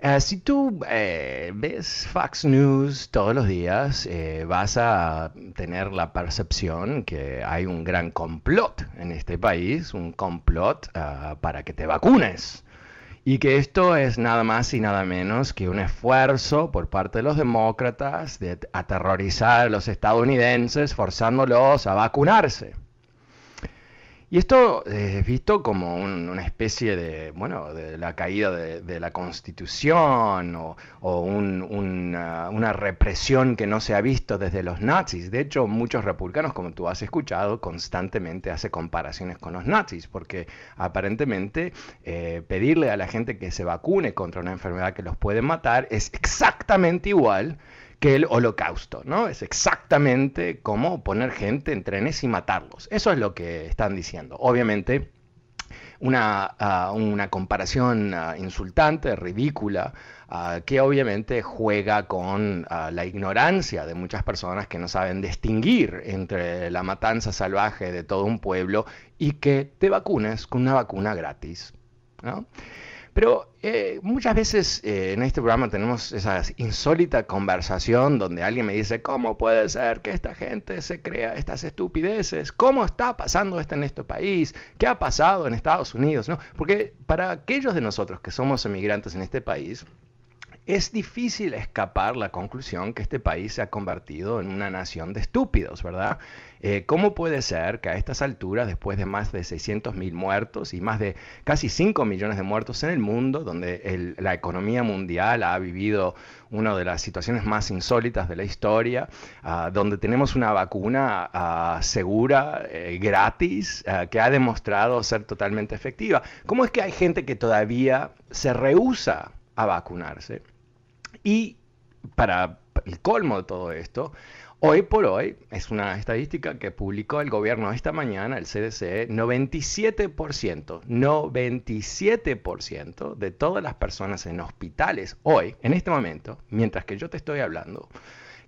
Eh, si tú eh, ves Fox News todos los días, eh, vas a tener la percepción que hay un gran complot en este país, un complot ah, para que te vacunes. Y que esto es nada más y nada menos que un esfuerzo por parte de los demócratas de aterrorizar a los estadounidenses forzándolos a vacunarse. Y esto es visto como una especie de, bueno, de la caída de, la constitución o, una, una, represión que no se ha visto desde los nazis. De hecho, muchos republicanos, como tú has escuchado, constantemente hace comparaciones con los nazis, porque aparentemente eh, pedirle a la gente que se vacune contra una enfermedad que los puede matar es exactamente igual que el holocausto, ¿no? Es exactamente como poner gente en trenes y matarlos. Eso es lo que están diciendo. Obviamente, una, ah, una comparación ah, insultante, ridícula, ah, que obviamente juega con la ignorancia de muchas personas que no saben distinguir entre la matanza salvaje de todo un pueblo y que te vacunes con una vacuna gratis. ¿no? Pero eh, muchas veces eh, en este programa tenemos esa insólita conversación donde alguien me dice, ¿cómo puede ser que esta gente se crea estas estupideces? ¿Cómo está pasando esto en este país? ¿Qué ha pasado en Estados Unidos? ¿No? Porque para aquellos de nosotros que somos emigrantes en este país, es difícil escapar la conclusión que este país se ha convertido en una nación de estúpidos, ¿verdad? Eh, ¿Cómo puede ser que a estas alturas, después de más de 600.000 muertos y más de casi 5 millones de muertos en el mundo, donde la economía mundial ha vivido una de las situaciones más insólitas de la historia, ah, donde tenemos una vacuna ah, segura, eh, gratis, ah, que ha demostrado ser totalmente efectiva, ¿cómo es que hay gente que todavía se rehúsa a vacunarse? Y para el colmo de todo esto, hoy por hoy, es una estadística que publicó el gobierno esta mañana, el CDC, 97%, 97% de todas las personas en hospitales hoy, en este momento, mientras que yo te estoy hablando,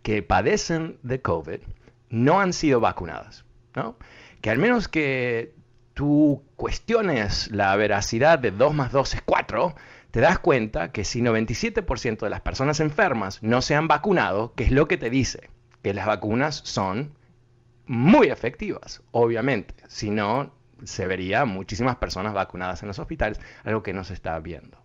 que padecen de COVID, no han sido vacunadas. ¿no? Que al menos que tú cuestiones la veracidad de 2 más 2 es 4, te das cuenta que si 97% de las personas enfermas no se han vacunado, ¿qué es lo que te dice? Que las vacunas son muy efectivas, obviamente. Si no, se vería muchísimas personas vacunadas en los hospitales, algo que no se está viendo.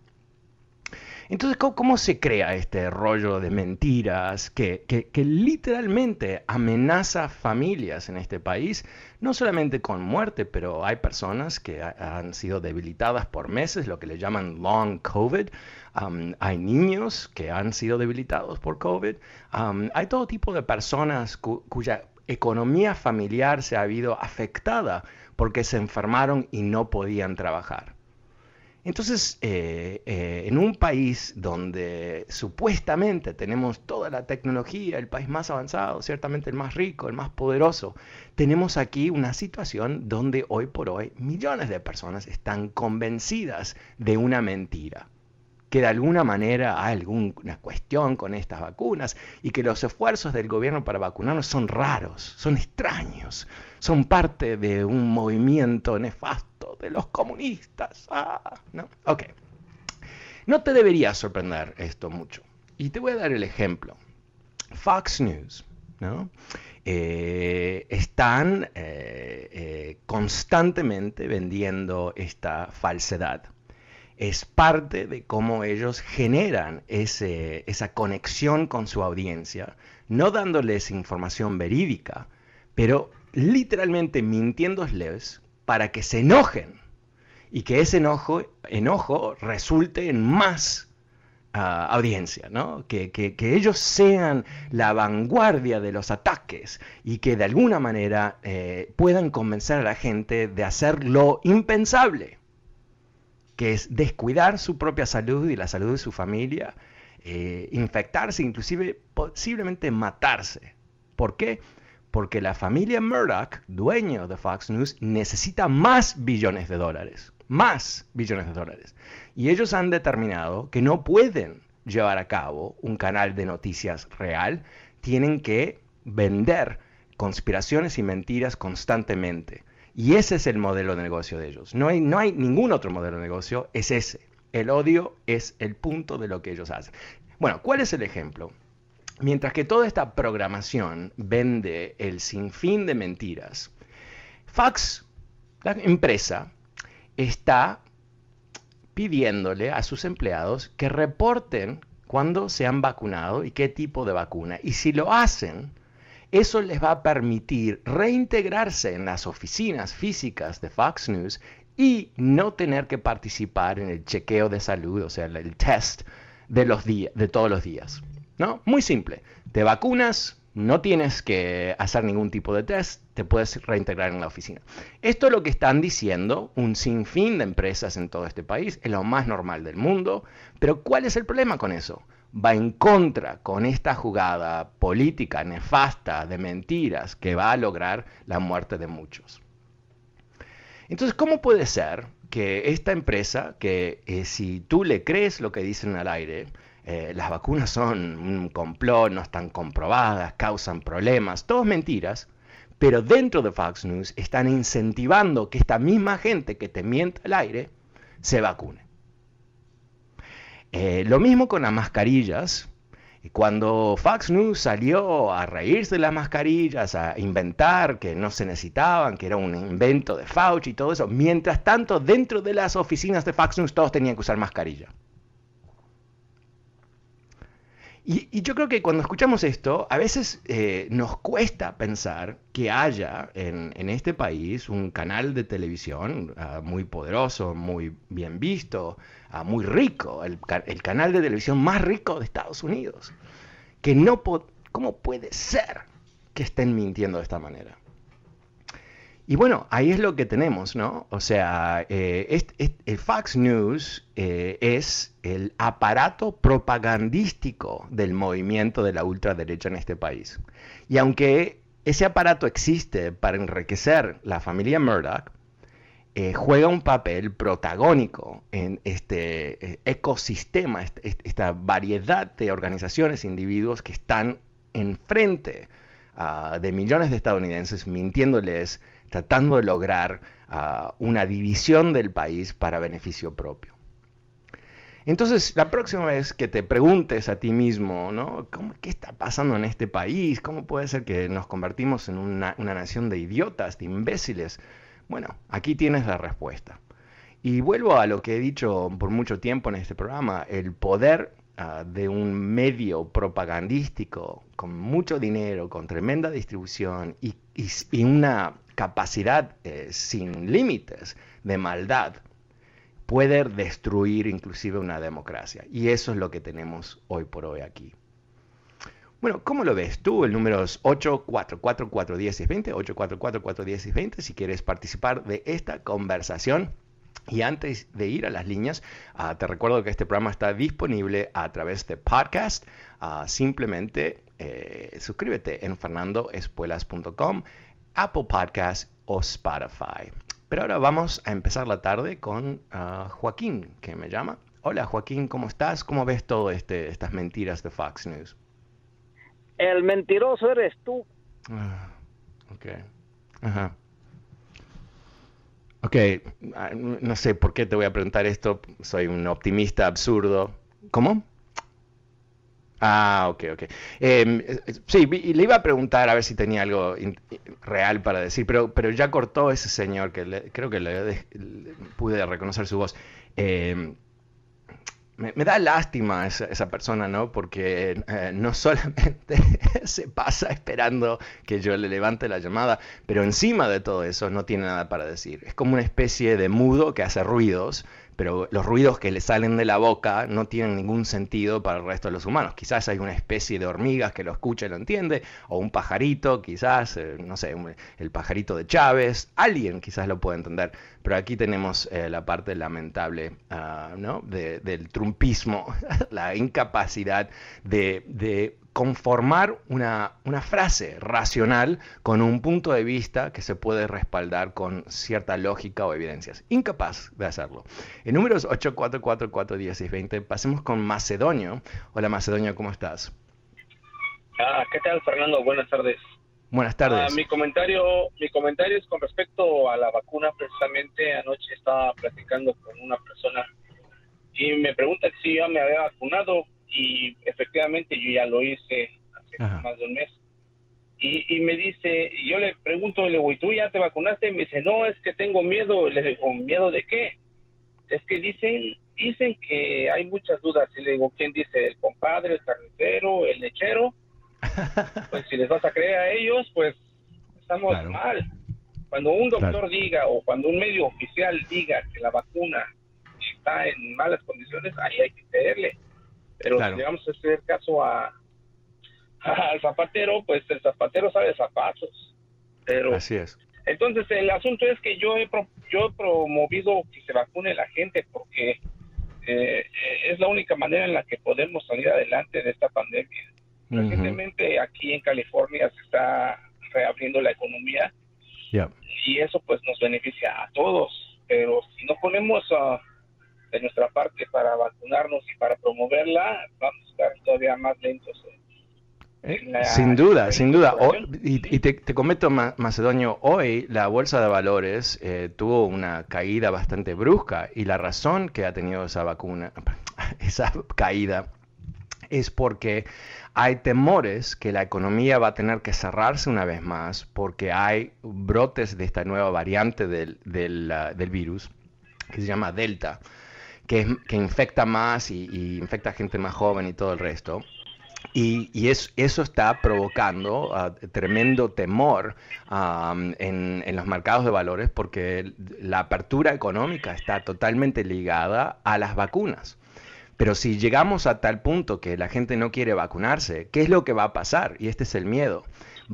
Entonces, ¿cómo, se crea este rollo de mentiras que, literalmente amenaza familias en este país? No solamente con muerte, pero hay personas que han sido debilitadas por meses, lo que le llaman long COVID. Hay niños que han sido debilitados por COVID. Hay todo tipo de personas cuya economía familiar se ha habido afectada porque se enfermaron y no podían trabajar. Entonces, eh, eh, en un país donde supuestamente tenemos toda la tecnología, el país más avanzado, ciertamente el más rico, el más poderoso, tenemos aquí una situación donde hoy por hoy millones de personas están convencidas de una mentira. Que de alguna manera hay alguna cuestión con estas vacunas y que los esfuerzos del gobierno para vacunarnos son raros, son extraños, son parte de un movimiento nefasto de los comunistas. Ah, ¿no? No te debería sorprender esto mucho. Y te voy a dar el ejemplo. Fox News, ¿no? Eh, están eh, eh, constantemente vendiendo esta falsedad es parte de cómo ellos generan esa conexión con su audiencia, no dándoles información verídica, pero literalmente mintiéndoles para que se enojen y que ese enojo, enojo resulte en más ah, audiencia, ¿no? Que, ellos sean la vanguardia de los ataques y que de alguna manera eh, puedan convencer a la gente de hacer lo impensable que es descuidar su propia salud y la salud de su familia, eh, infectarse, inclusive posiblemente matarse. ¿Por qué? Porque la familia Murdoch, dueño de Fox News, necesita más billones de dólares, más billones de dólares. Y ellos han determinado que no pueden llevar a cabo un canal de noticias real, tienen que vender conspiraciones y mentiras constantemente. Y ese es el modelo de negocio de ellos. No hay, no hay ningún otro modelo de negocio, es ese. El odio es el punto de lo que ellos hacen. Bueno, ¿cuál es el ejemplo? Mientras que toda esta programación vende el sinfín de mentiras, Fox, la empresa, está pidiéndole a sus empleados que reporten cuándo se han vacunado y qué tipo de vacuna. Y si lo hacen, eso les va a permitir reintegrarse en las oficinas físicas de Fox News y no tener que participar en el chequeo de salud, o sea, el test de, los días, de todos los días. ¿No? Muy simple. Te vacunas, no tienes que hacer ningún tipo de test, te puedes reintegrar en la oficina. Esto es lo que están diciendo un sinfín de empresas en todo este país, es lo más normal del mundo, pero ¿cuál es el problema con eso? Va en contra con esta jugada política nefasta de mentiras que va a lograr la muerte de muchos. Entonces, ¿cómo puede ser que esta empresa, que eh, si tú le crees lo que dicen al aire, eh, las vacunas son un complot, no están comprobadas, causan problemas, todas mentiras, pero dentro de Fox News están incentivando que esta misma gente que te miente al aire se vacune. Eh, lo mismo con las mascarillas. Cuando Fox News salió a reírse de las mascarillas, a inventar que no se necesitaban, que era un invento de Fauci y todo eso, mientras tanto dentro de las oficinas de Fox News todos tenían que usar mascarilla. Y, yo creo que cuando escuchamos esto, a veces eh, nos cuesta pensar que haya en, este país un canal de televisión ah, muy poderoso, muy bien visto, ah, muy rico, el, el, canal de televisión más rico de Estados Unidos. Que no, ¿cómo puede ser que estén mintiendo de esta manera? Y bueno, ahí es lo que tenemos, ¿no? O sea, eh, el Fox News eh, es el aparato propagandístico del movimiento de la ultraderecha en este país. Y aunque ese aparato existe para enriquecer la familia Murdoch, eh, juega un papel protagónico en este ecosistema, esta variedad de organizaciones individuos que están enfrente uh, de millones de estadounidenses mintiéndoles tratando de lograr ah, una división del país para beneficio propio. Entonces, la próxima vez que te preguntes a ti mismo, ¿no? ¿Qué está pasando en este país? ¿Cómo puede ser que nos convertimos en una, nación de idiotas, de imbéciles? Bueno, aquí tienes la respuesta. Y vuelvo a lo que he dicho por mucho tiempo en este programa, el poder ah, de un medio propagandístico con mucho dinero, con tremenda distribución y una capacidad eh, sin límites de maldad puede destruir inclusive una democracia. Y eso es lo que tenemos hoy por hoy aquí. Bueno, ¿cómo lo ves tú? El número es 844-410-20, 844-410-20, si quieres participar de esta conversación. Y antes de ir a las líneas, ah, te recuerdo que este programa está disponible a través de podcast. Ah, simplemente eh, suscríbete en fernandoespuelas.com Apple Podcast o Spotify. Pero ahora vamos a empezar la tarde con ah, Joaquín, que me llama. hola Joaquín, ¿cómo estás? ¿Cómo ves todo este, estas mentiras de Fox News? El mentiroso eres tú. Ah, ok. Ajá. Ok, ah, no sé por qué te voy a preguntar esto. Soy un optimista absurdo. ¿Cómo? Ah, ok, ok. Em, sí, le iba a preguntar a ver si tenía algo real para decir, pero, pero ya cortó ese señor que creo que le, pude reconocer su voz. Em, me, da lástima esa, esa persona, ¿no? Porque eh, no solamente se pasa esperando que yo le levante la llamada, pero encima de todo eso no tiene nada para decir. Es como una especie de mudo que hace ruidos pero los ruidos que le salen de la boca no tienen ningún sentido para el resto de los humanos. Quizás hay una especie de hormigas que lo escucha y lo entiende, o un pajarito, quizás, eh, no sé, el pajarito de Chávez, alguien quizás lo puede entender, pero aquí tenemos eh, la parte lamentable ah, del trumpismo, la incapacidad de, de conformar una, una, frase racional con un punto de vista que se puede respaldar con cierta lógica o evidencias. Incapaz de hacerlo. En números 844410620 pasemos con Macedonio. Hola Macedonio, ¿cómo estás? Ah, ¿Qué tal Fernando? Buenas tardes. Buenas tardes. Ah, mi comentario, mi comentario es con respecto a la vacuna. Precisamente anoche estaba platicando con una persona y me pregunta si yo me había vacunado y efectivamente yo ya lo hice hace más de un mes. Y, y, me dice, yo le pregunto, le digo, ¿y tú ya te vacunaste? Y me dice, no, es que tengo miedo. Le digo, ¿miedo de qué? Es que dicen, dicen que hay muchas dudas. Y le digo, ¿quién dice? ¿El compadre, el carnicero, el lechero? pues si les vas a creer a ellos, pues estamos mal. Cuando un doctor diga o cuando un medio oficial diga que la vacuna está en malas condiciones, ahí hay que creerle pero si vamos a hacer caso a, al zapatero, pues el zapatero sabe zapatos. Pero, Así es. Entonces el asunto es que yo he, yo he promovido que se vacune la gente porque eh, es la única manera en la que podemos salir adelante de esta pandemia. Recientemente aquí en California se está reabriendo la economía y eso pues nos beneficia a todos. Pero si no ponemos a de nuestra parte para vacunarnos y para promoverla, vamos a estar todavía más lentos. Eh, sin duda, sin duda. y, te, te, comento, Macedonio, hoy la bolsa de valores eh, tuvo una caída bastante brusca y la razón que ha tenido esa vacuna, esa caída, es porque hay temores que la economía va a tener que cerrarse una vez más porque hay brotes de esta nueva variante del, del, uh, del virus que se llama Delta que, infecta más y, infecta a gente más joven y todo el resto. Y, eso está provocando ah, tremendo temor en, en, los mercados de valores porque la apertura económica está totalmente ligada a las vacunas. Pero si llegamos a tal punto que la gente no quiere vacunarse, ¿qué es lo que va a pasar? Y este es el miedo.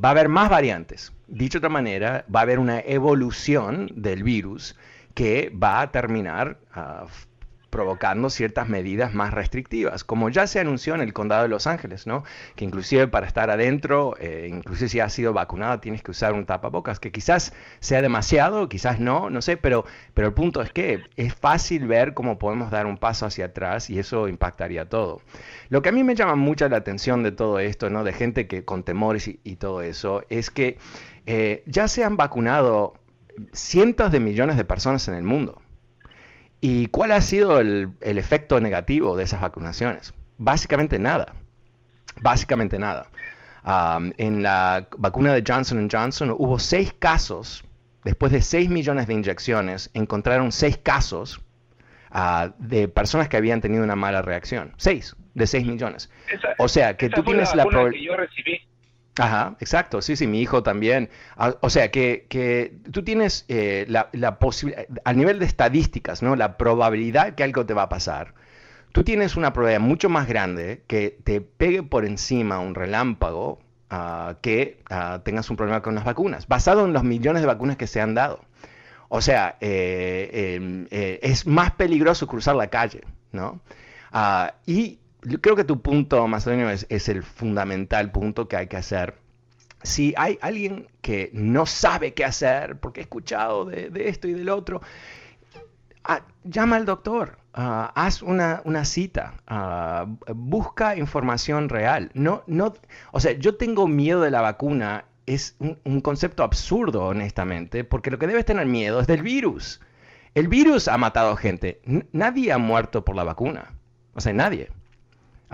Va a haber más variantes. Dicho de otra manera, va a haber una evolución del virus que va a terminar uh, provocando ciertas medidas más restrictivas, como ya se anunció en el condado de Los Ángeles, ¿no? Que inclusive para estar adentro, eh, inclusive si has sido vacunado, tienes que usar un tapabocas, que quizás sea demasiado, quizás no, no sé, pero, pero el punto es que es fácil ver cómo podemos dar un paso hacia atrás y eso impactaría todo. Lo que a mí me llama mucho la atención de todo esto, ¿no? De gente que con temores y, todo eso, es que eh, ya se han vacunado cientos de millones de personas en el mundo. ¿Y cuál ha sido el, efecto negativo de esas vacunaciones? Básicamente nada. Básicamente nada. en la vacuna de Johnson Johnson hubo seis casos, después de seis millones de inyecciones, encontraron seis casos ah, de personas que habían tenido una mala reacción. Seis de seis millones. o sea, que tú tienes la, probabilidad... Ajá, exacto, sí, sí, mi hijo también. Ah, o sea, que, que tú tienes eh, la, la posibilidad, a nivel de estadísticas, ¿no? La probabilidad que algo te va a pasar. Tú tienes una probabilidad mucho más grande que te pegue por encima un relámpago uh, que uh, tengas un problema con las vacunas, basado en los millones de vacunas que se han dado. O sea, eh, em, eh, es más peligroso cruzar la calle, ¿no? Ah, y creo que tu punto, Macedonio, es, es el fundamental punto que hay que hacer. Si hay alguien que no sabe qué hacer, porque he escuchado de, esto y del otro, ah, llama al doctor. ah, haz una, cita, ah, busca información real. No, no, o sea, yo tengo miedo de la vacuna, es un, concepto absurdo, honestamente, porque lo que debes tener miedo es del virus. El virus ha matado gente. nadie ha muerto por la vacuna. O sea, nadie.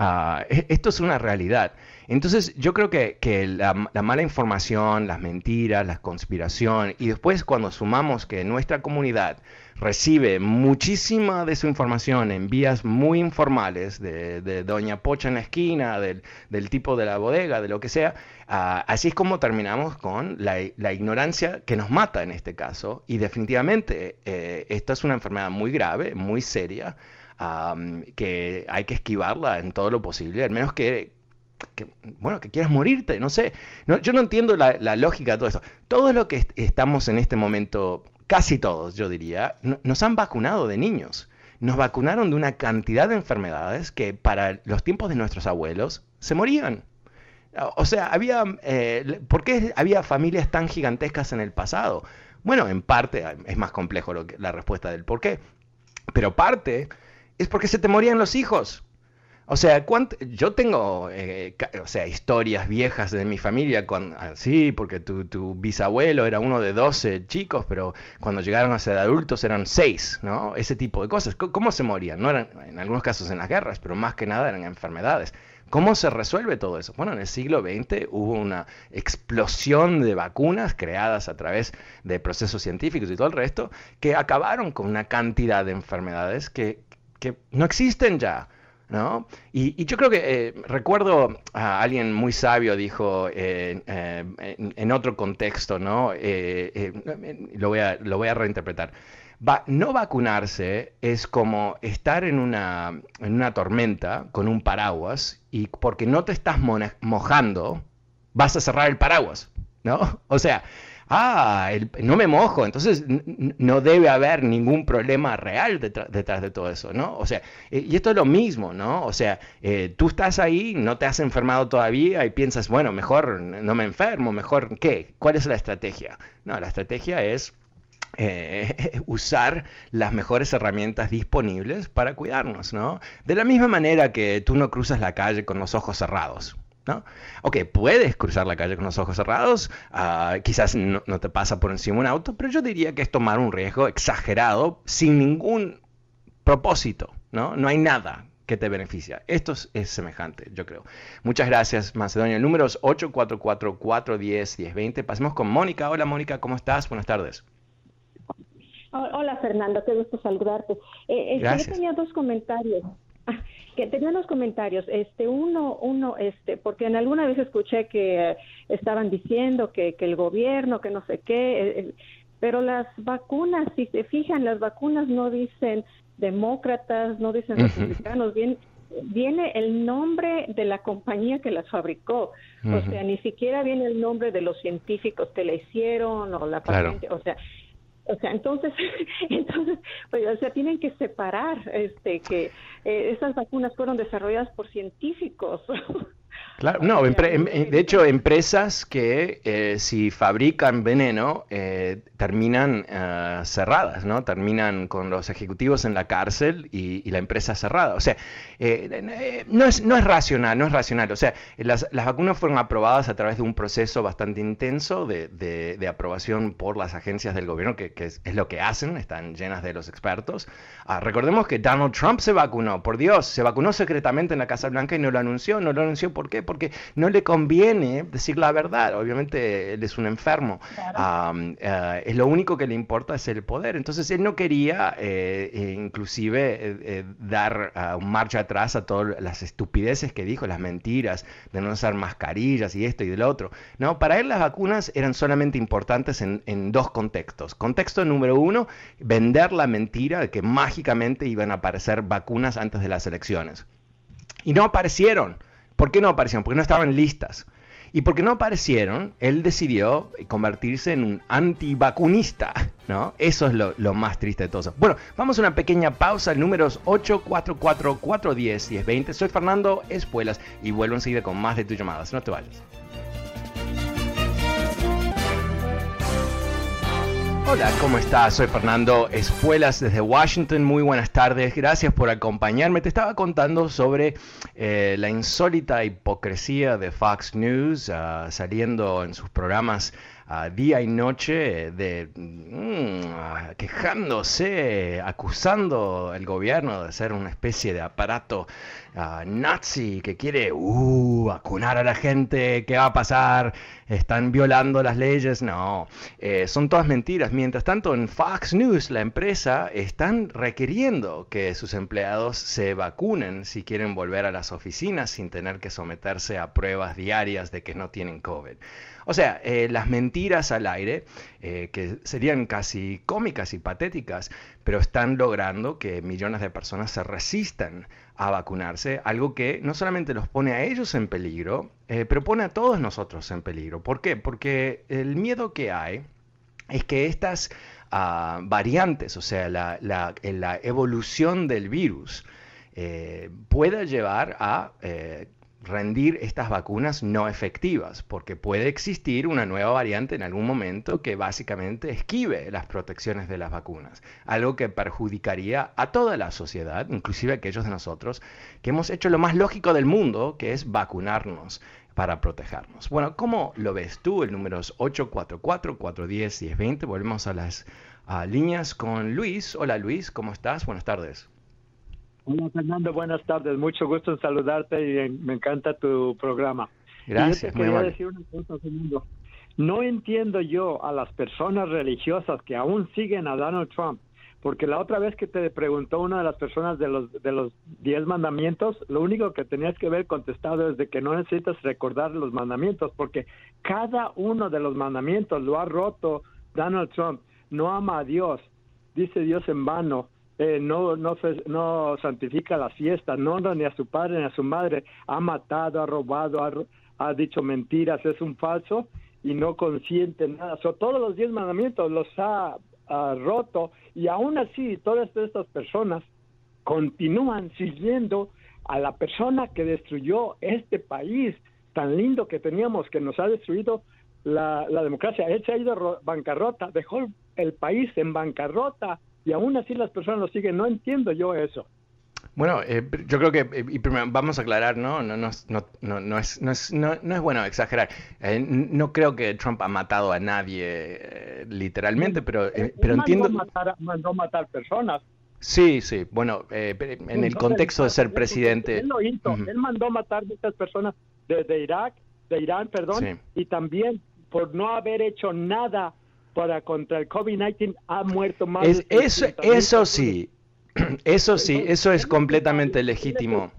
E, esto es una realidad. Entonces yo creo que, la, mala información, las mentiras, la conspiración y después cuando sumamos que nuestra comunidad recibe muchísima de su información en vías muy informales, de, Doña Pocha en la esquina, del, tipo de la bodega, de lo que sea, ah, así es como terminamos con la, ignorancia que nos mata en este caso. Y definitivamente eh, esta es una enfermedad muy grave, muy seria. Que hay que esquivarla en todo lo posible, al menos que, bueno, que quieras morirte, no sé. yo no entiendo la, lógica de todo eso. Todo lo que estamos en este momento, casi todos, yo diría, nos han vacunado de niños. Nos vacunaron de una cantidad de enfermedades que para los tiempos de nuestros abuelos se morían. O sea, había, eh, ¿por qué había familias tan gigantescas en el pasado? Bueno, en parte es más complejo la respuesta del por qué, pero parte es porque se te morían los hijos. O sea, yo tengo eh, o sea, historias viejas de mi familia, con, ah, sí, porque tu, bisabuelo era uno de 12 chicos, pero cuando llegaron a ser adultos eran 6, ¿no? Ese tipo de cosas. ¿Cómo se morían? No eran, en algunos casos en las guerras, pero más que nada eran enfermedades. ¿Cómo se resuelve todo eso? Bueno, en el siglo XX hubo una explosión de vacunas creadas a través de procesos científicos y todo el resto que acabaron con una cantidad de enfermedades que, que no existen ya. ¿no? Y, yo creo que eh, recuerdo a alguien muy sabio dijo eh, eh, en, otro contexto, ¿no? lo, voy a, lo voy a reinterpretar. no vacunarse es como estar en una, en una tormenta con un paraguas y porque no te estás mojando, vas a cerrar el paraguas, ¿no? O sea, ah, no me mojo, entonces no debe haber ningún problema real detrás, de todo eso, ¿no? O sea, eh, y esto es lo mismo, ¿no? O sea, eh, tú estás ahí, no te has enfermado todavía y piensas, bueno, mejor no me enfermo, mejor qué, ¿cuál es la estrategia? No, la estrategia es... Eh, usar las mejores herramientas disponibles para cuidarnos, ¿no? De la misma manera que tú no cruzas la calle con los ojos cerrados, ¿no? Ok, puedes cruzar la calle con los ojos cerrados, ah, quizás no, te pasa por encima un auto, pero yo diría que es tomar un riesgo exagerado sin ningún propósito, ¿no? No hay nada que te beneficia. Esto es, semejante, yo creo. Muchas gracias, Macedonia. El número es 844-410-1020. Pasemos con Mónica. Hola, Mónica, ¿cómo estás? Buenas tardes. Hola, Fernando, qué gusto saludarte. Eh, eh yo tenía dos comentarios. Que tenía unos comentarios, este uno, uno, este, porque en alguna vez escuché que estaban diciendo que, que el gobierno, que no sé qué, eh, eh, pero las vacunas, si se fijan, las vacunas no dicen demócratas, no dicen republicanos, bien, viene el nombre de la compañía que las fabricó, o sea, ni siquiera viene el nombre de los científicos que la hicieron o la patente, o sea, o sea, entonces, entonces, pues, o sea, tienen que separar, este, que eh, esas vacunas fueron desarrolladas por científicos. Claro, no, em, de hecho, empresas que eh, si fabrican veneno eh, terminan eh, cerradas, ¿no? Terminan con los ejecutivos en la cárcel y, la empresa cerrada. O sea, no, es, no es racional, no es racional. O sea, las, vacunas fueron aprobadas a través de un proceso bastante intenso de, aprobación por las agencias del gobierno, que, es, lo que hacen, están llenas de los expertos. Ah, recordemos que Donald Trump se vacunó, por Dios, se vacunó secretamente en la Casa Blanca y no lo anunció, no lo anunció, ¿por qué? porque no le conviene decir la verdad. Obviamente él es un enfermo. Eh, es lo único que le importa es el poder. Entonces él no quería eh, eh, inclusive dar un marcha atrás a todas las estupideces que dijo, las mentiras de no usar mascarillas y esto y del otro. No, para él las vacunas eran solamente importantes en, en dos contextos. Contexto número uno, vender la mentira de que mágicamente iban a aparecer vacunas antes de las elecciones. Y no aparecieron. ¿Por qué no aparecieron? Porque no estaban listas. Y porque no aparecieron, él decidió convertirse en un antivacunista, ¿no? Eso es lo, más triste de todo. Bueno, vamos a una pequeña pausa, números 844-410-1020. Soy Fernando Espuelas y vuelvo enseguida con más de tus llamadas. No te vayas. Hola, ¿cómo estás? Soy Fernando Espuelas desde Washington. Muy buenas tardes. Gracias por acompañarme. Te estaba contando sobre eh, la insólita hipocresía de Fox News ah, saliendo en sus programas día y noche de mm, quejándose, acusando al gobierno de ser una especie de aparato nazi que quiere uh, vacunar a la gente, ¿qué va a pasar? ¿Están violando las leyes? No, eh, son todas mentiras. Mientras tanto, en Fox News, la empresa, están requiriendo que sus empleados se vacunen si quieren volver a las oficinas sin tener que someterse a pruebas diarias de que no tienen COVID. O sea, eh, las mentiras al aire, eh, que serían casi cómicas y patéticas, pero están logrando que millones de personas se resistan a vacunarse, algo que no solamente los pone a ellos en peligro, eh, pero pone a todos nosotros en peligro. ¿Por qué? Porque el miedo que hay es que estas ah, variantes, o sea, la, la, evolución del virus, pueda llevar a rendir estas vacunas no efectivas, porque puede existir una nueva variante en algún momento que básicamente esquive las protecciones de las vacunas, algo que perjudicaría a toda la sociedad, inclusive aquellos de nosotros que hemos hecho lo más lógico del mundo, que es vacunarnos para protegernos. Bueno, ¿cómo lo ves tú? El número es 844-410-1020. Volvemos a las líneas con Luis. Hola Luis, ¿cómo estás? Buenas tardes. Hola Fernando, buenas tardes. Mucho gusto en saludarte y me encanta tu programa. Gracias, quería decir una cosa, Fernando. No entiendo yo a las personas religiosas que aún siguen a Donald Trump, porque la otra vez que te preguntó una de las personas de los de los diez mandamientos, lo único que tenías que ver contestado es de que no necesitas recordar los mandamientos, porque cada uno de los mandamientos lo ha roto Donald Trump. No ama a Dios, dice Dios en vano eh, no, no, no santifica la fiesta, no honra ni a su padre ni a su madre, ha matado, ha robado, ha, dicho mentiras, es un falso y no consiente nada. todos los diez mandamientos los ha, roto y aún así todas estas personas continúan siguiendo a la persona que destruyó este país tan lindo que teníamos, que nos ha destruido la, la democracia. Él se ha ido bancarrota, dejó el país en bancarrota y aún así las personas lo siguen. No entiendo yo eso. Bueno, eh, yo creo que y primero, vamos a aclarar, ¿no? No, no, no, no, es, no, es, no, es bueno exagerar. Eh, no creo que Trump ha matado a nadie eh, literalmente, pero, pero entiendo... Matar, mandó matar personas. Sí, sí. Bueno, en el contexto de ser presidente... Él lo hizo. Él mandó matar a muchas personas de, Irak, de Irán, perdón, y también por no haber hecho nada para contra el COVID-19 ha muerto más. Es, eso, eso sí, eso sí, eso es completamente legítimo.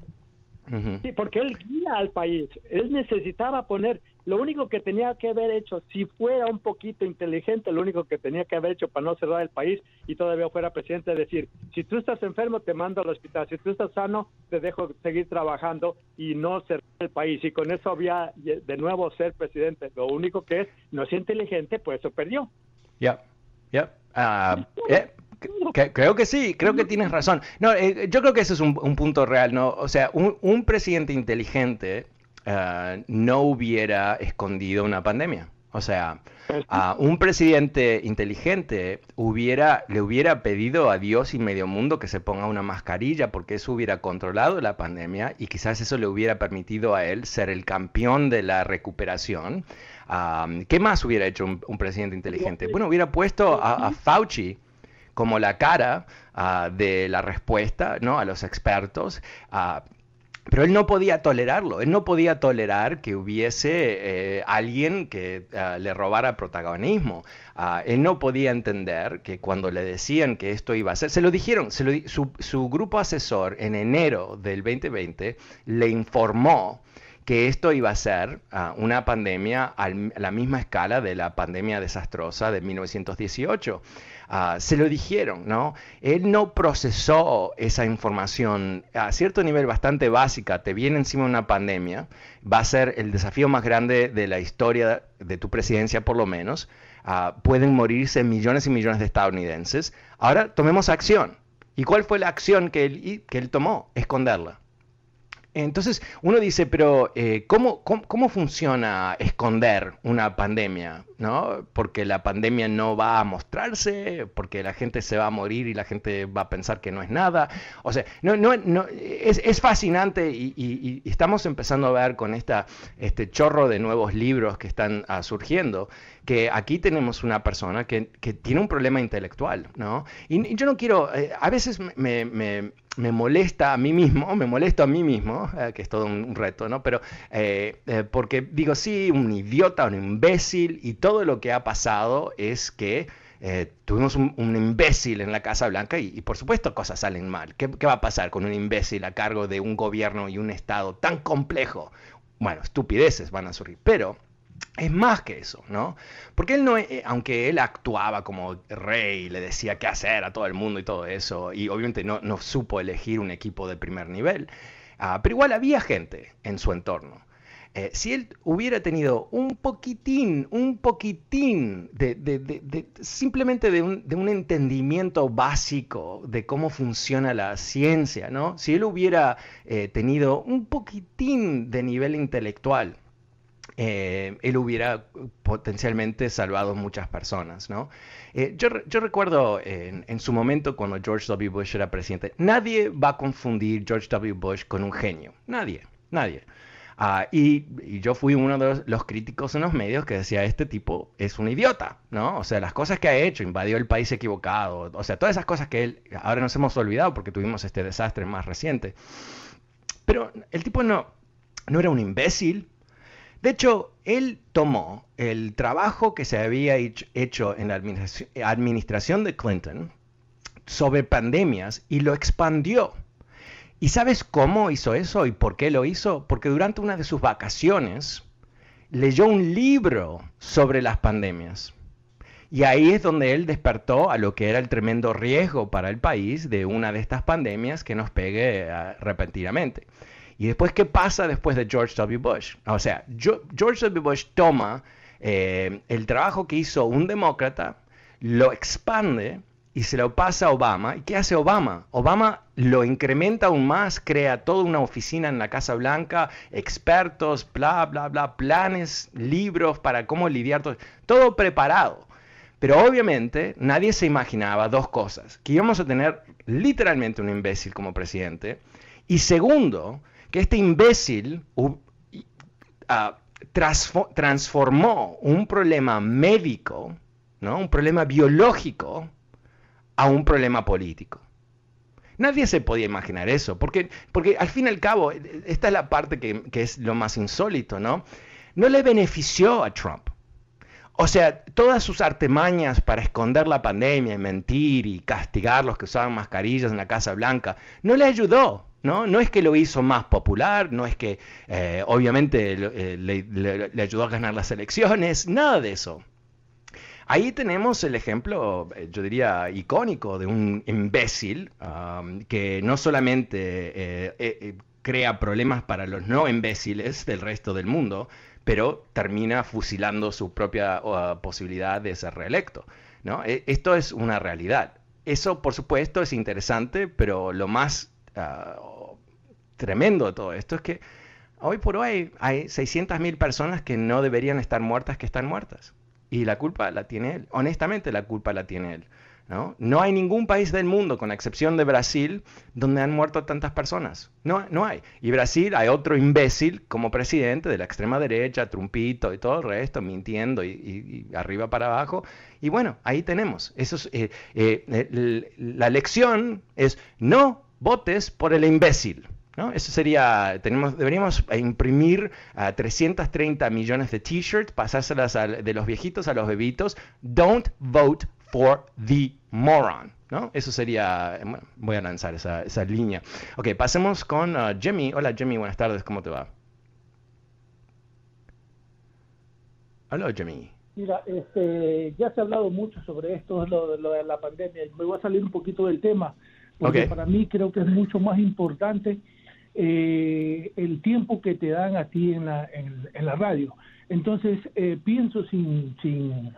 Sí, porque él guía al país. Él necesitaba poner, lo único que tenía que haber hecho, si fuera un poquito inteligente, lo único que tenía que haber hecho para no cerrar el país y todavía fuera presidente, es decir, si tú estás enfermo, te mando al hospital, si tú estás sano, te dejo seguir trabajando y no cerrar el país. Y con eso había de nuevo ser presidente. Lo único que es, no es inteligente, pues eso perdió. Ya, ya. Ah, eh, creo que sí, creo que tienes razón. No, eh, yo creo que ese es un, punto real, ¿no? O sea, un, presidente inteligente ah, no hubiera escondido una pandemia. O sea, a un presidente inteligente hubiera, le hubiera pedido a Dios y medio mundo que se ponga una mascarilla porque eso hubiera controlado la pandemia y quizás eso le hubiera permitido a él ser el campeón de la recuperación ¿Qué más hubiera hecho un, presidente inteligente? Bueno, hubiera puesto a, Fauci como la cara ah, de la respuesta ¿no? a los expertos. Ah, pero él no podía tolerarlo, él no podía tolerar que hubiese eh, alguien que ah, le robara protagonismo. él no podía entender que cuando le decían que esto iba a ser, se lo dijeron, su, su, grupo asesor en enero del 2020 le informó que esto iba a ser ah, una pandemia a la misma escala de la pandemia desastrosa de 1918. Ah, se lo dijeron, ¿no? Él no procesó esa información a cierto nivel bastante básica. Te viene encima una pandemia, va a ser el desafío más grande de la historia de tu presidencia, por lo menos. Ah, pueden morirse millones y millones de estadounidenses. Ahora tomemos acción. ¿Y cuál fue la acción que él, que él tomó? Esconderla Entonces uno dice, pero eh, ¿cómo, cómo, funciona esconder una pandemia? ¿no? Porque la pandemia no va a mostrarse, porque la gente se va a morir y la gente va a pensar que no es nada. O sea, no, no, no, es, fascinante y, estamos empezando a ver con esta, este chorro de nuevos libros que están ah, surgiendo, que aquí tenemos una persona que, tiene un problema intelectual, ¿no? Y, yo no quiero, eh, a veces me, me molesta a mí mismo, me molesto a mí mismo, eh, que es todo un reto, ¿no? Pero eh, eh, porque digo, sí, un idiota, un imbécil, y todo lo que ha pasado es que tuvimos un, imbécil en la Casa Blanca y, por supuesto cosas salen mal. ¿Qué, ¿Qué va a pasar con un imbécil a cargo de un gobierno y un Estado tan complejo? Bueno, estupideces van a surgir, pero es más que eso, ¿no? Porque él no, eh, aunque él actuaba como rey, le decía qué hacer a todo el mundo y todo eso, y obviamente no, no supo elegir un equipo de primer nivel, ah, pero igual había gente en su entorno. Eh, si él hubiera tenido un poquitín, un poquitín de, de, de, simplemente de un, un, entendimiento básico de cómo funciona la ciencia, ¿no? Si él hubiera eh, tenido un poquitín de nivel intelectual, eh, él hubiera potencialmente salvado muchas personas, ¿no? Eh, yo, recuerdo en, su momento cuando George W. Bush era presidente, nadie va a confundir George W. Bush con un genio, nadie, nadie. Ah, y, yo fui uno de los, críticos en los medios que decía, este tipo es un idiota, ¿no? O sea, las cosas que ha hecho, invadió el país equivocado, o sea, todas esas cosas que él, ahora nos hemos olvidado porque tuvimos este desastre más reciente. Pero el tipo no, no era un imbécil, de hecho, él tomó el trabajo que se había hecho en la administración de Clinton sobre pandemias y lo expandió. ¿Y sabes cómo hizo eso y por qué lo hizo? Porque durante una de sus vacaciones leyó un libro sobre las pandemias. Y ahí es donde él despertó a lo que era el tremendo riesgo para el país de una de estas pandemias que nos pegue eh, repentinamente. Y después, ¿qué pasa después de George W. Bush? O sea, George W. Bush toma eh, el trabajo que hizo un demócrata, lo expande y se lo pasa a Obama. ¿Y qué hace Obama? Obama lo incrementa aún más, crea toda una oficina en la Casa Blanca, expertos, bla, bla, bla, planes, libros para cómo lidiar todo, todo preparado. Pero obviamente nadie se imaginaba dos cosas, que íbamos a tener literalmente un imbécil como presidente, y segundo, que este imbécil ah, transformó un problema médico, ¿no? un problema biológico, a un problema político. Nadie se podía imaginar eso, porque, porque al fin y al cabo, esta es la parte que, que es lo más insólito, ¿no? No le benefició a Trump. O sea, todas sus artemañas para esconder la pandemia y mentir y castigar a los que usaban mascarillas en la Casa Blanca, no le ayudó. ¿No? No es que lo hizo más popular, no es que eh, obviamente eh, le, ayudó a ganar las elecciones, nada de eso. Ahí tenemos el ejemplo, eh, yo diría, icónico de un imbécil um, que no solamente crea problemas para los no imbéciles del resto del mundo, pero termina fusilando su propia uh, posibilidad de ser reelecto. ¿no? E, esto es una realidad. Eso, por supuesto, es interesante, pero lo más uh, tremendo todo esto es que hoy por hoy hay 600.000 personas que no deberían estar muertas que están muertas. Y la culpa la tiene él. Honestamente, la culpa la tiene él. ¿no? no hay ningún país del mundo, con excepción de Brasil, donde han muerto tantas personas. No, no hay. Y Brasil hay otro imbécil como presidente de la extrema derecha, Trumpito y todo el resto, mintiendo y, arriba para abajo. Y bueno, ahí tenemos. Eso eh, eh, la lección es no votes por el imbécil. ¿No? Eso sería, tenemos, deberíamos imprimir a 330 millones de t-shirts, pasárselas de los viejitos a los bebitos. Don't vote for the moron. ¿no? Eso sería, voy a lanzar esa, línea. Ok, pasemos con uh, Jimmy. Hola Jimmy, buenas tardes, ¿cómo te va? Hola Jimmy. Mira, este, ya se ha hablado mucho sobre esto, lo, lo de la pandemia. Me voy a salir un poquito del tema, porque para mí creo que es mucho más importante eh, el tiempo que te dan a ti en la, en, la radio. Entonces, eh, pienso sin, sin,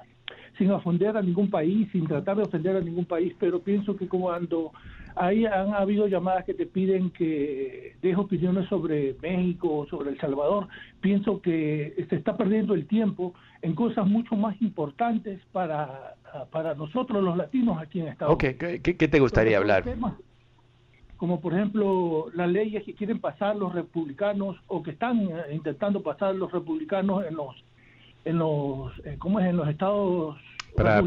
sin ofender a ningún país, sin tratar de ofender a ningún país, pero pienso que cuando Ahí han habido llamadas que te piden que dejes opiniones sobre México, sobre El Salvador. Pienso que se está perdiendo el tiempo en cosas mucho más importantes para, para nosotros los latinos aquí en Estados Unidos. Okay. ¿Qué, te gustaría hablar? como por ejemplo las leyes que quieren pasar los republicanos o que están eh, intentando pasar los republicanos en los en los eh, ¿cómo es en los estados para,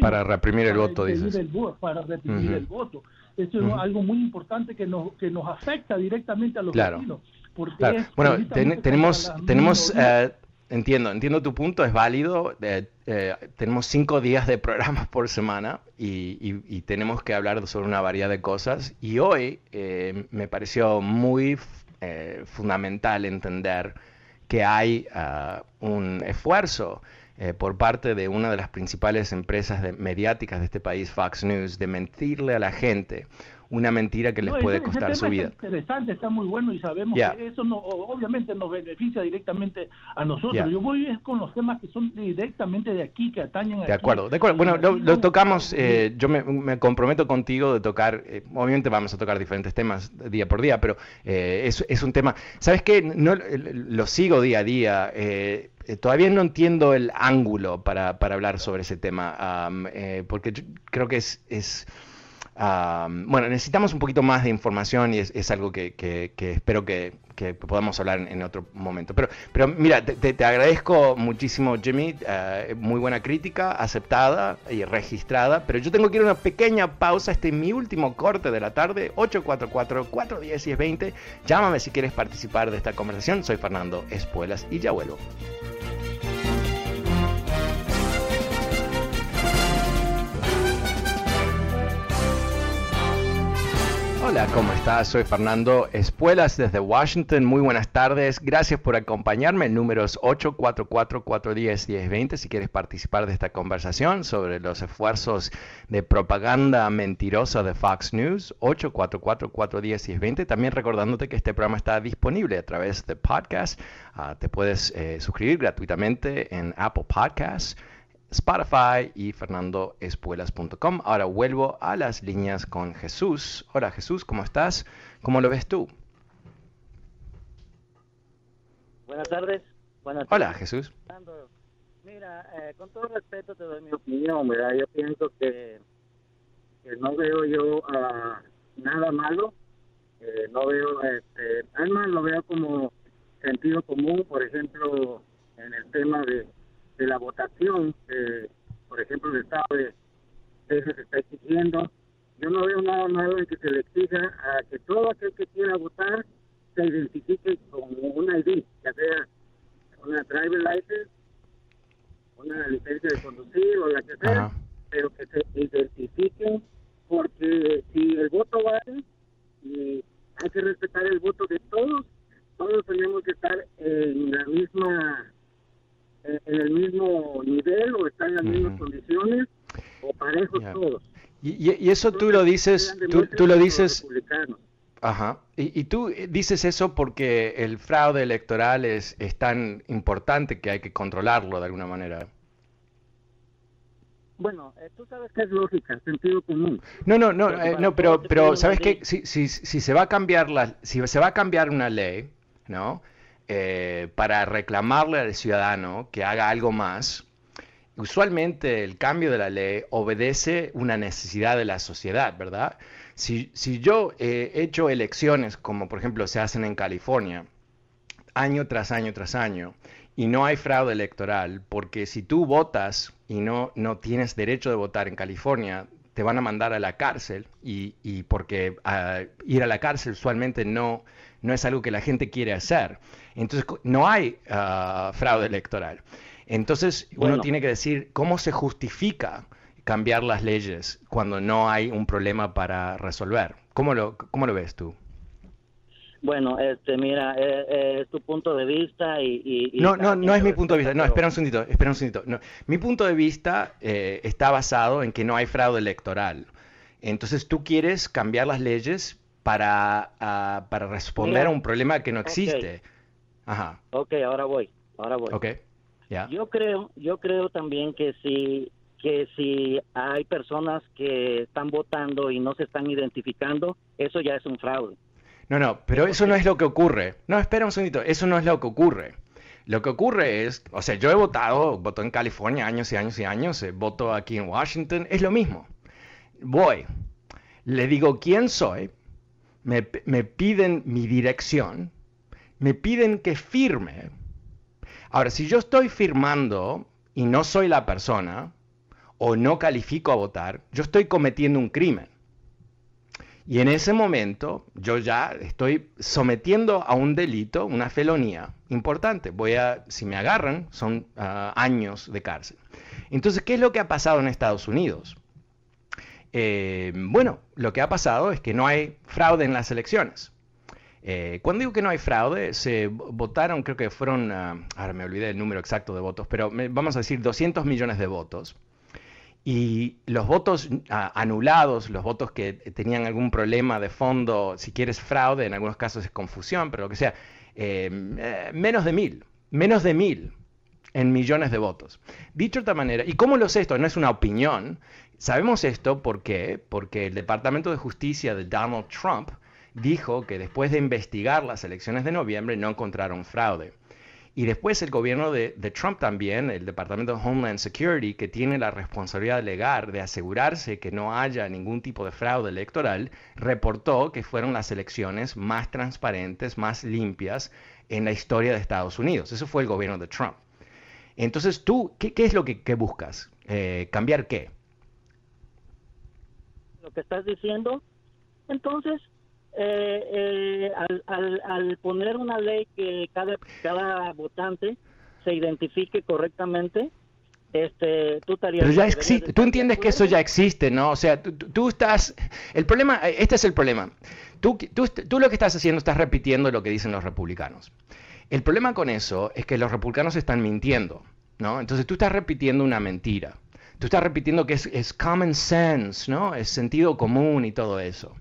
para, reprimir el voto dices para reprimir el voto esto es algo muy importante que nos que nos afecta directamente a los latinos porque bueno tenemos tenemos Entiendo, entiendo tu punto, es válido. Eh, eh, tenemos cinco días de programas por semana y, tenemos que hablar sobre una variedad de cosas. Y hoy eh, me pareció muy fundamental entender que hay ah, un esfuerzo por parte de una de las principales empresas mediáticas de este país, Fox News, de mentirle a la gente una mentira que les puede costar su vida. Está interesante, está muy bueno y sabemos que eso no, obviamente nos beneficia directamente a nosotros. Yo voy con los temas que son directamente de aquí, que atañen a De acuerdo, de acuerdo. Bueno, lo, tocamos, eh, yo me, comprometo contigo de tocar, eh, obviamente vamos a tocar diferentes temas día por día, pero eh, es, es, un tema, ¿sabes qué? No, lo sigo día a día. todavía no entiendo el ángulo para, para hablar sobre ese tema, porque creo que es, es bueno, necesitamos un poquito más de información y es, algo que, espero que, podamos hablar en, otro momento. Pero, mira, te, agradezco muchísimo, Jimmy. Eh, muy buena crítica, aceptada y registrada. Pero yo tengo que ir a una pequeña pausa. Este es mi último corte de la tarde, 844-410-1020. Llámame si quieres participar de esta conversación. Soy Fernando Espuelas y ya vuelvo. Hola, ¿cómo estás? Soy Fernando Espuelas desde Washington. Muy buenas tardes. Gracias por acompañarme. El número es 844-410-1020 si quieres participar de esta conversación sobre los esfuerzos de propaganda mentirosa de Fox News. 844-410-1020. También recordándote que este programa está disponible a través de podcast. Ah, te puedes eh, suscribir gratuitamente en Apple Podcasts. Spotify y fernandoespuelas.com. Ahora vuelvo a las líneas con Jesús. Hola Jesús, ¿cómo estás? ¿Cómo lo ves tú? Buenas tardes. Hola Jesús. Mira, eh, con todo respeto te doy mi opinión, ¿verdad? Yo pienso que, no veo yo uh, nada malo. Eh, no veo, este, además lo veo como sentido común, por ejemplo, en el tema de de la votación, por ejemplo, el Estado de Texas está exigiendo. Yo no veo nada malo en que se le exija a que todo aquel que quiera votar se identifique con un ID, ya sea una driver license, una licencia de conducir o la que sea, pero que se identifiquen porque si el voto vale y hay que respetar el voto de todos, todos tenemos que estar en la misma en el mismo nivel o están en las mismas condiciones o parejos todos. Y, y, eso tú lo dices, tú, lo dices... Ajá. Y, y, tú dices eso porque el fraude electoral es, es tan importante que hay que controlarlo de alguna manera. Bueno, eh, tú sabes que es lógica, sentido común. No, no, no, eh, no, pero, pero sabes que si, si, si se va a cambiar la, si se va a cambiar una ley, ¿no? Eh, para reclamarle al ciudadano que haga algo más, usualmente el cambio de la ley obedece una necesidad de la sociedad, ¿verdad? Si, si yo he hecho elecciones, como por ejemplo se hacen en California, año tras año tras año, y no hay fraude electoral, porque si tú votas y no, no tienes derecho de votar en California, te van a mandar a la cárcel, y, y porque ah, ir a la cárcel usualmente no, no es algo que la gente quiere hacer. Entonces, no hay ah, fraude electoral. Entonces, uno tiene que decir cómo se justifica cambiar las leyes cuando no hay un problema para resolver. ¿Cómo lo, cómo lo ves tú? Bueno, este, mira, eh, eh, es tu punto de vista y... no, no, no es mi punto de vista. No, espera un segundito, espera un segundito. No, mi punto de vista eh, está basado en que no hay fraude electoral. Entonces tú quieres cambiar las leyes para, ah, para responder a un problema que no existe. Ajá. Ok, ahora voy, ahora voy. Ok, ya. Yo creo, yo creo también que si que si hay personas que están votando y no se están identificando, eso ya es un fraude. No, no, pero eso no es lo que ocurre. No, espera un segundito, eso no es lo que ocurre. Lo que ocurre es, o sea, yo he votado, voto en California años y años y años, eh, voto aquí en Washington, es lo mismo. Voy, le digo quién soy, me, me piden mi dirección, me piden que firme. Ahora, si yo estoy firmando y no soy la persona, o no califico a votar, yo estoy cometiendo un crimen. Y en ese momento yo ya estoy sometiendo a un delito, una felonía importante. Voy a, si me agarran, son ah, años de cárcel. Entonces, ¿qué es lo que ha pasado en Estados Unidos? Eh, bueno, lo que ha pasado es que no hay fraude en las elecciones. Eh, cuando digo que no hay fraude, se votaron, creo que fueron, ah, ahora me olvidé el número exacto de votos, pero vamos a decir 200 millones de votos. Y los votos ah, anulados, los votos que tenían algún problema de fondo, si quieres fraude, en algunos casos es confusión, pero lo que sea, em, eh, menos de mil, menos de mil en millones de votos. Dicho de otra manera, ¿y cómo lo sé esto? No es una opinión. Sabemos esto porque el Departamento de Justicia de Donald Trump dijo que después de investigar las elecciones de noviembre no encontraron fraude. Y después el gobierno de, Trump también, el Departamento de Homeland Security, que tiene la responsabilidad legal de asegurarse que no haya ningún tipo de fraude electoral, reportó que fueron las elecciones más transparentes, más limpias en la historia de Estados Unidos. Eso fue el gobierno de Trump. Entonces, tú, ¿qué, es lo que, buscas? Eh, ¿Cambiar qué? Lo que estás diciendo. Entonces, eh, eh, al, al, poner una ley que cada, cada votante se identifique correctamente, este, tú estarías... Pero ya existe, tú entiendes que eso ya existe, ¿no? O sea, tú, estás... El problema, este es el problema. Tú, tú, tú lo que estás haciendo, estás repitiendo lo que dicen los republicanos. El problema con eso es que los republicanos están mintiendo, ¿no? Entonces tú estás repitiendo una mentira. Tú estás repitiendo que es, common sense, ¿no? Es sentido común y todo eso.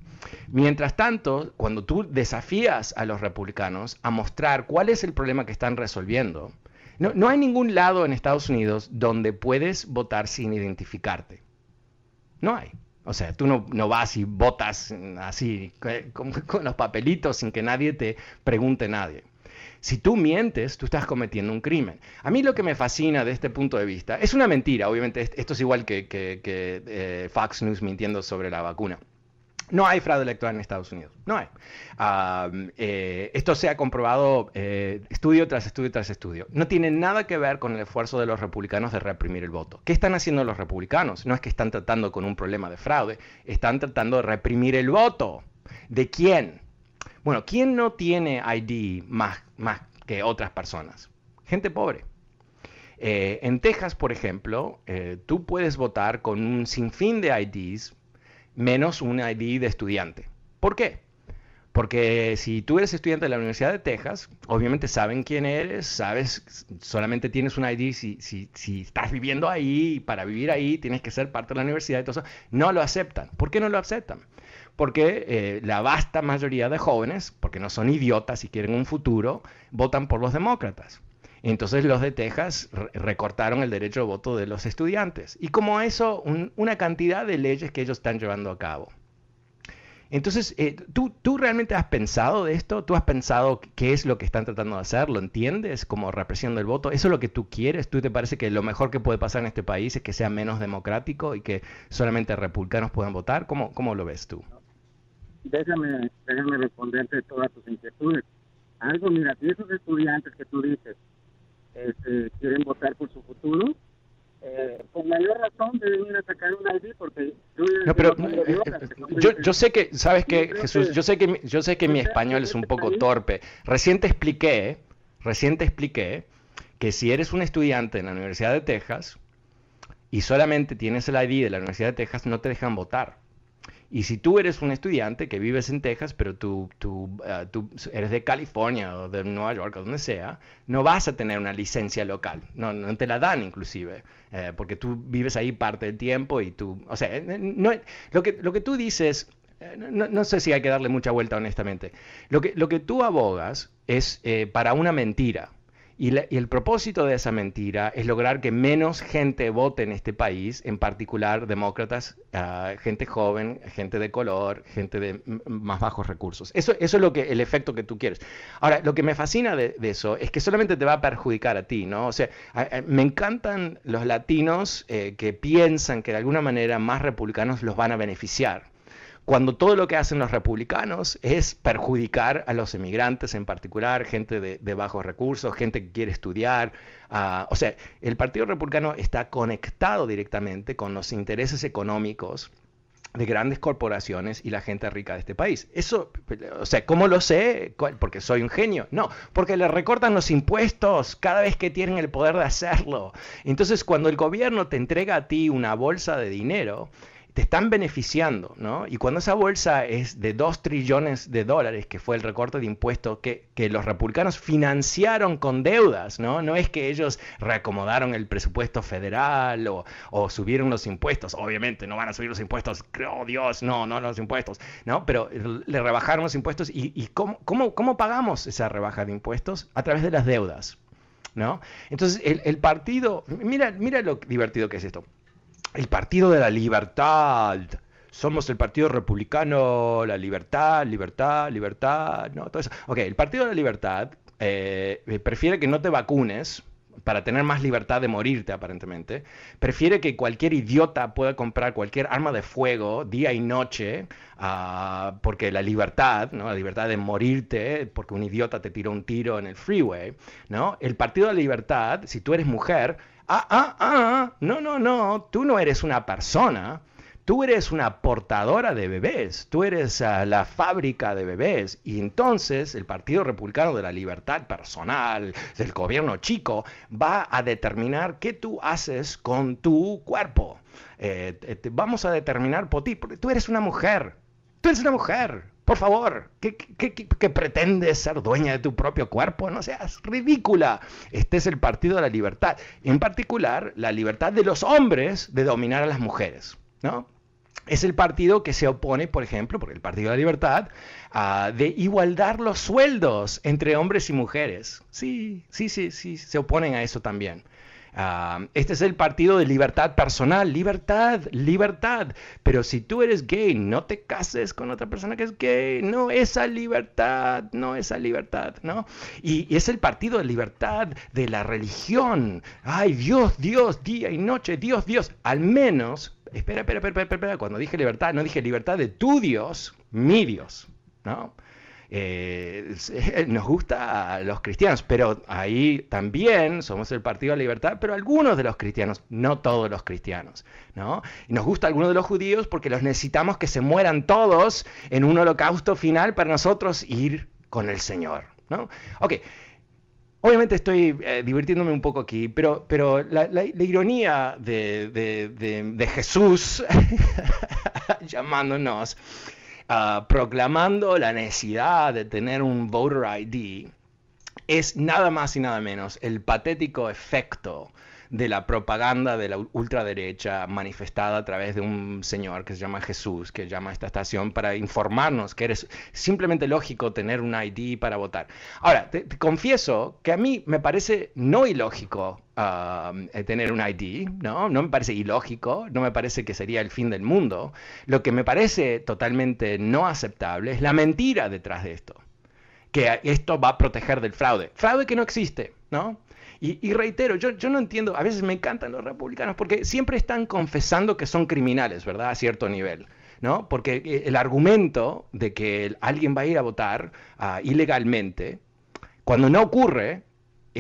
Mientras tanto, cuando tú desafías a los republicanos a mostrar cuál es el problema que están resolviendo, no, hay ningún lado en Estados Unidos donde puedes votar sin identificarte. No hay. O sea, tú no, vas y votas así con, con, los papelitos sin que nadie te pregunte nadie. Si tú mientes, tú estás cometiendo un crimen. A mí lo que me fascina de este punto de vista es una mentira, obviamente esto es igual que, eh, Fox News mintiendo sobre la vacuna. No hay fraude electoral en Estados Unidos, no hay. Eh, esto se ha comprobado eh, estudio tras estudio tras estudio. No tiene nada que ver con el esfuerzo de los republicanos de reprimir el voto. ¿Qué están haciendo los republicanos? No es que están tratando con un problema de fraude, están tratando de reprimir el voto. ¿De quién? Bueno, ¿quién no tiene ID más, más que otras personas? Gente pobre. Eh, en Texas, por ejemplo, tú puedes votar con un sinfín de IDs menos un ID de estudiante. ¿Por qué? Porque si tú eres estudiante de la Universidad de Texas, obviamente saben quién eres, sabes, solamente tienes un ID si, si, estás viviendo ahí, para vivir ahí tienes que ser parte de la universidad y todo eso. No lo aceptan. ¿Por qué no lo aceptan? Porque eh, la vasta mayoría de jóvenes, porque no son idiotas y quieren un futuro, votan por los demócratas. Entonces los de Texas recortaron el derecho de voto de los estudiantes. Y como eso, una cantidad de leyes que ellos están llevando a cabo. Entonces, eh, ¿tú, ¿tú realmente has pensado de esto? ¿Tú has pensado qué es lo que están tratando de hacer? ¿Lo entiendes como represión del voto? ¿Eso es lo que tú quieres? ¿Tú te parece que lo mejor que puede pasar en este país es que sea menos democrático y que solamente republicanos puedan votar? ¿Cómo, cómo lo ves tú? Déjame, déjame responderte todas tus inquietudes. Algo, mira, si esos estudiantes que tú dices este, quieren votar por su futuro, eh, con mayor razón deben ir a sacar un ID porque no, pero, eh, yo, yo sé que sabes que Jesús yo sé que yo sé que mi español es un poco torpe. Recién te expliqué recién te expliqué que si eres un estudiante en la Universidad de Texas y solamente tienes el ID de la Universidad de Texas no te dejan votar y si tú eres un estudiante que vives en Texas, pero tú, tú, ah, tú, eres de California o de Nueva York o donde sea, no vas a tener una licencia local. No, no te la dan inclusive, eh, porque tú vives ahí parte del tiempo y tú, o sea, eh, no, lo, que, lo que tú dices, eh, no, no, sé si hay que darle mucha vuelta honestamente. Lo que, lo que tú abogas es para una mentira. Y, el propósito de esa mentira es lograr que menos gente vote en este país, en particular demócratas, ah, gente joven, gente de color, gente de más bajos recursos. Eso, eso es lo que, el efecto que tú quieres. Ahora, lo que me fascina de, eso es que solamente te va a perjudicar a ti, ¿no? O sea, me encantan los latinos eh, que piensan que de alguna manera más republicanos los van a beneficiar cuando todo lo que hacen los republicanos es perjudicar a los emigrantes en particular, gente de, bajos recursos, gente que quiere estudiar. Ah, o sea, el Partido Republicano está conectado directamente con los intereses económicos de grandes corporaciones y la gente rica de este país. Eso, o sea, ¿cómo lo sé? Porque soy un genio. No, porque le recortan los impuestos cada vez que tienen el poder de hacerlo. Entonces, cuando el gobierno te entrega a ti una bolsa de dinero, te están beneficiando, ¿no? Y cuando esa bolsa es de 2 trillones de dólares, que fue el recorte de impuestos que, los republicanos financiaron con deudas, ¿no? No es que ellos reacomodaron el presupuesto federal o, subieron los impuestos, obviamente no van a subir los impuestos, oh Dios, no, no los impuestos, ¿no? Pero le rebajaron los impuestos y, ¿cómo, pagamos esa rebaja de impuestos? A través de las deudas, ¿no? Entonces el, el partido, mira, mira lo divertido que es esto el Partido de la Libertad. Somos el Partido Republicano, la libertad, libertad, libertad, no, todo eso. Ok, el Partido de la Libertad eh, prefiere que no te vacunes para tener más libertad de morirte aparentemente, prefiere que cualquier idiota pueda comprar cualquier arma de fuego día y noche, ah, porque la libertad, ¿no? la libertad de morirte, porque un idiota te tiró un tiro en el freeway, ¿no? El Partido de la Libertad, si tú eres mujer, ah, ah, ah, no, no, no, tú no eres una persona, tú eres una portadora de bebés, tú eres ah, la fábrica de bebés. Y entonces el Partido Republicano de la Libertad Personal, del gobierno chico, va a determinar qué tú haces con tu cuerpo. Eh, vamos a determinar por ti, porque tú eres una mujer, tú eres una mujer. Por favor, ¿qué, pretendes ser dueña de tu propio cuerpo? No seas ridícula. Este es el Partido de la Libertad. En particular, la libertad de los hombres de dominar a las mujeres. ¿no? Es el partido que se opone, por ejemplo, por el Partido de la Libertad, a de igualdar los sueldos entre hombres y mujeres. Sí, sí, sí, sí, se oponen a eso también. Ah, este es el partido de libertad personal, libertad, libertad. Pero si tú eres gay, no te cases con otra persona que es gay. No, esa libertad, no esa libertad, ¿no? Y, es el partido de libertad de la religión. Ay, Dios, Dios, día y noche, Dios, Dios. Al menos, espera, espera, espera, espera, espera. cuando dije libertad, no dije libertad de tu Dios, mi Dios, ¿no? Eh, nos gusta a los cristianos, pero ahí también somos el Partido de la Libertad, pero algunos de los cristianos, no todos los cristianos, ¿no? Y nos gusta a algunos de los judíos porque los necesitamos que se mueran todos en un holocausto final para nosotros ir con el Señor, ¿no? Ok. Obviamente estoy eh, divirtiéndome un poco aquí, pero, pero la, ironía de, de Jesús llamándonos Ah, proclamando la necesidad de tener un voter ID, es nada más y nada menos el patético efecto de la propaganda de la ultraderecha manifestada a través de un señor que se llama Jesús, que llama a esta estación para informarnos que es simplemente lógico tener un ID para votar. Ahora, te, confieso que a mí me parece no ilógico um, tener un ID, ¿no? No me parece ilógico, no me parece que sería el fin del mundo. Lo que me parece totalmente no aceptable es la mentira detrás de esto que esto va a proteger del fraude. Fraude que no existe, ¿no? Y, reitero, yo, yo, no entiendo, a veces me encantan los republicanos porque siempre están confesando que son criminales, ¿verdad? A cierto nivel. ¿no? Porque eh, el argumento de que alguien va a ir a votar ah, ilegalmente, cuando no ocurre,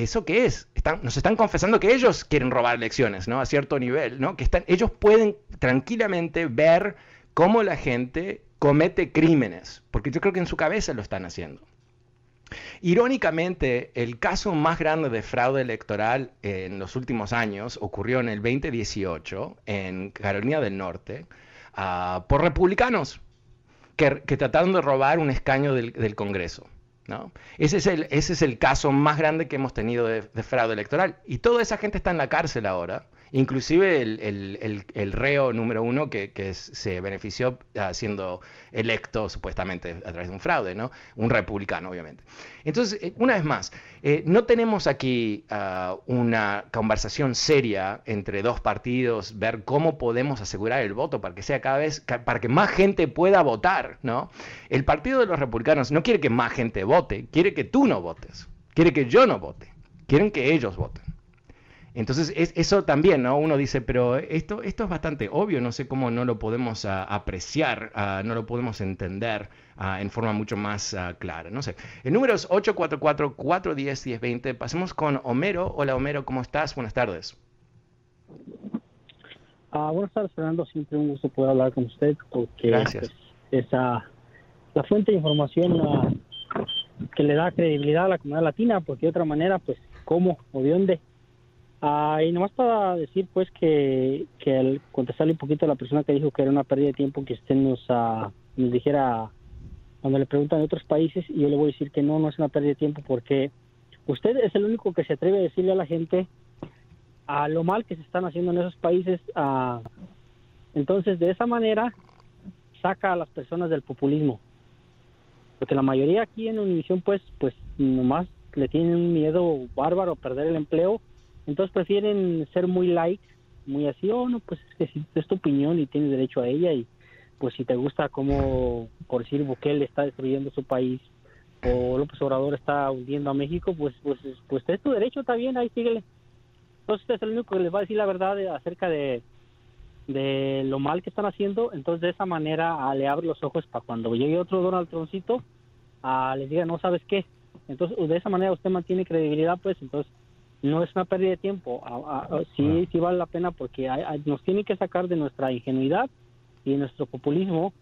¿eso qué es? Nos están confesando que ellos quieren robar elecciones, ¿no? A cierto nivel, ¿no? Que están, ellos pueden tranquilamente ver cómo la gente comete crímenes, porque yo creo que en su cabeza lo están haciendo. Irónicamente, el caso más grande de fraude electoral en los últimos años ocurrió en el 2018 en Carolina del Norte ah, por republicanos que, trataron de robar un escaño del, Congreso. Ese, es el, ese, es el, caso más grande que hemos tenido de, fraude electoral. Y toda esa gente está en la cárcel ahora Inclusive el, reo número uno que, se benefició ah, siendo electo supuestamente a través de un fraude, ¿no? Un republicano, obviamente. Entonces, eh, una vez más, eh, no tenemos aquí ah, una conversación seria entre dos partidos, ver cómo podemos asegurar el voto para que sea cada vez, para que más gente pueda votar, ¿no? El partido de los republicanos no quiere que más gente vote, quiere que tú no votes, quiere que yo no vote, quieren que ellos voten. Entonces, eso también, ¿no? Uno dice, pero esto, esto es bastante obvio, no sé cómo no lo podemos ah, apreciar, ah, no lo podemos entender ah, en forma mucho más clara, no sé. El número es 844-410-1020. Pasemos con Homero. Hola, Homero, ¿cómo estás? Buenas tardes. buenas tardes, Fernando. Siempre un gusto poder hablar con usted porque Gracias. Pues, esa, la fuente de información que le da credibilidad a la comunidad latina, porque de otra manera, pues, ¿cómo o de dónde? Ah, y nomás para decir, pues, que, que al contestarle un poquito a la persona que dijo que era una pérdida de tiempo que usted nos, uh, nos dijera cuando le preguntan de otros países, y yo le voy a decir que no, no es una pérdida de tiempo porque usted es el único que se atreve a decirle a la gente a lo mal que se están haciendo en esos países. Uh, entonces, de esa manera, saca a las personas del populismo. Porque la mayoría aquí en Univision, pues, pues, nomás le tienen un miedo bárbaro a perder el empleo entonces prefieren ser muy light, muy así, oh, no, pues es que si es tu opinión y tienes derecho a ella y pues si te gusta como, por decir, Bukele está destruyendo su país o López Obrador está hundiendo a México, pues pues pues es tu derecho, está bien, ahí síguele. Entonces usted es el único que les va a decir la verdad acerca de, de lo mal que están haciendo, entonces de esa manera le abre los ojos para cuando llegue otro Donald Trumpcito, a les diga, no sabes qué. Entonces de esa manera usted mantiene credibilidad, pues entonces no es una pérdida de tiempo, sí, sí vale la pena porque nos tiene que sacar de nuestra ingenuidad y de nuestro populismo.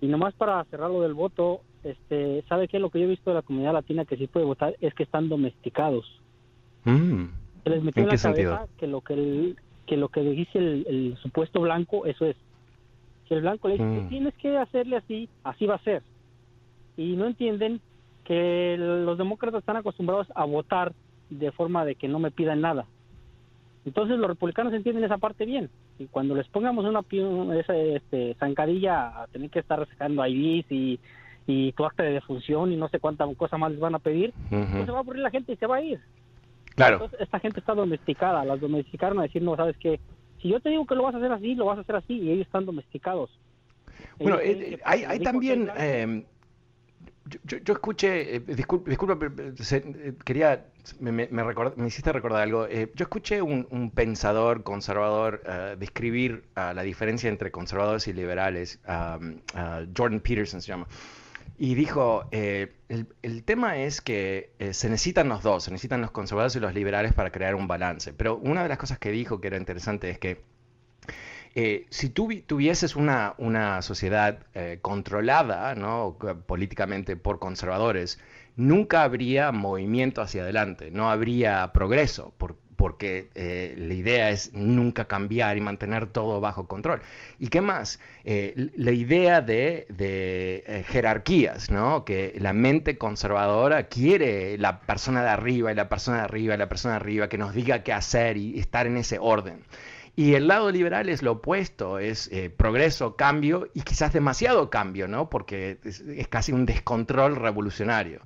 Y nomás para cerrar lo del voto, este, ¿sabe qué? Lo que yo he visto de la comunidad latina que sí puede votar es que están domesticados. Mm. Se les metió en, la cabeza que lo que, el, que lo que dice el, supuesto blanco, eso es. Si el blanco le dice, mm. tienes que hacerle así, así va a ser. Y no entienden que los demócratas están acostumbrados a votar de forma de que no me pidan nada. Entonces los republicanos entienden esa parte bien. Y cuando les pongamos una esa, este, zancadilla a tener que estar sacando IDs y, y tu acta de defunción y no sé cuánta cosa más les van a pedir, pues se va a aburrir la gente y se va a ir. Claro. Entonces esta gente está domesticada, las domesticaron a decir, no, sabes que si yo te digo que lo vas a hacer así, lo vas a hacer así y ellos están domesticados. Bueno, eh, hay, hay también... Eh, yo, yo, escuché, eh, disculpa, eh, quería, me, me, me, hiciste recordar algo. Eh, yo escuché un, un pensador conservador describir la diferencia entre conservadores y liberales, Jordan Peterson se llama, y dijo, el, el, tema es que se necesitan los dos, se necesitan los conservadores y los liberales para crear un balance. Pero una de las cosas que dijo que era interesante es que eh, si tú tuvieses una, sociedad eh, controlada políticamente por conservadores, nunca habría movimiento hacia adelante, no habría progreso, porque eh, la idea es nunca cambiar y mantener todo bajo control. ¿Y qué más? la idea de, jerarquías, que la mente conservadora quiere la persona de arriba y la persona de arriba y la persona de arriba que nos diga qué hacer y estar en ese orden. Y el lado liberal es lo opuesto, es eh, progreso, cambio y quizás demasiado cambio, ¿no? Porque es, casi un descontrol revolucionario.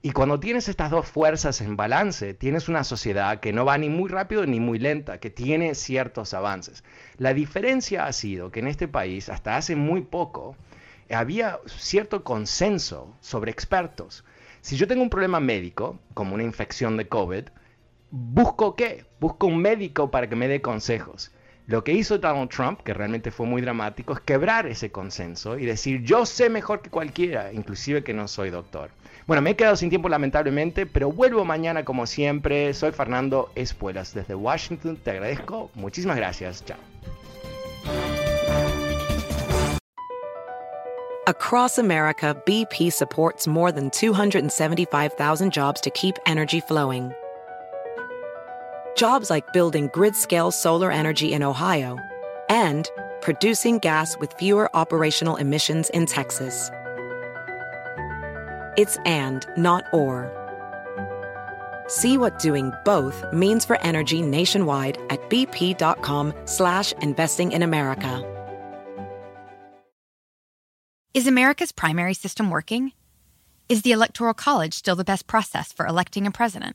Y cuando tienes estas dos fuerzas en balance, tienes una sociedad que no va ni muy rápido ni muy lenta, que tiene ciertos avances. La diferencia ha sido que en este país, hasta hace muy poco, había cierto consenso sobre expertos. Si yo tengo un problema médico, como una infección de COVID, busco qué? Busco un médico para que me dé consejos. Lo que hizo Donald Trump, que realmente fue muy dramático, es quebrar ese consenso y decir yo sé mejor que cualquiera, inclusive que no soy doctor. Bueno, me he quedado sin tiempo lamentablemente, pero vuelvo mañana como siempre. Soy Fernando Espuelas desde Washington. Te agradezco. Muchísimas gracias. Chao. Across America, BP supports more than 275,000 jobs to keep energy flowing. Jobs like building grid-scale solar energy in Ohio and producing gas with fewer operational emissions in Texas. It's and, not or. See what doing both means for energy nationwide at bp.com slash investing in America. Is America's primary system working? Is the Electoral College still the best process for electing a president?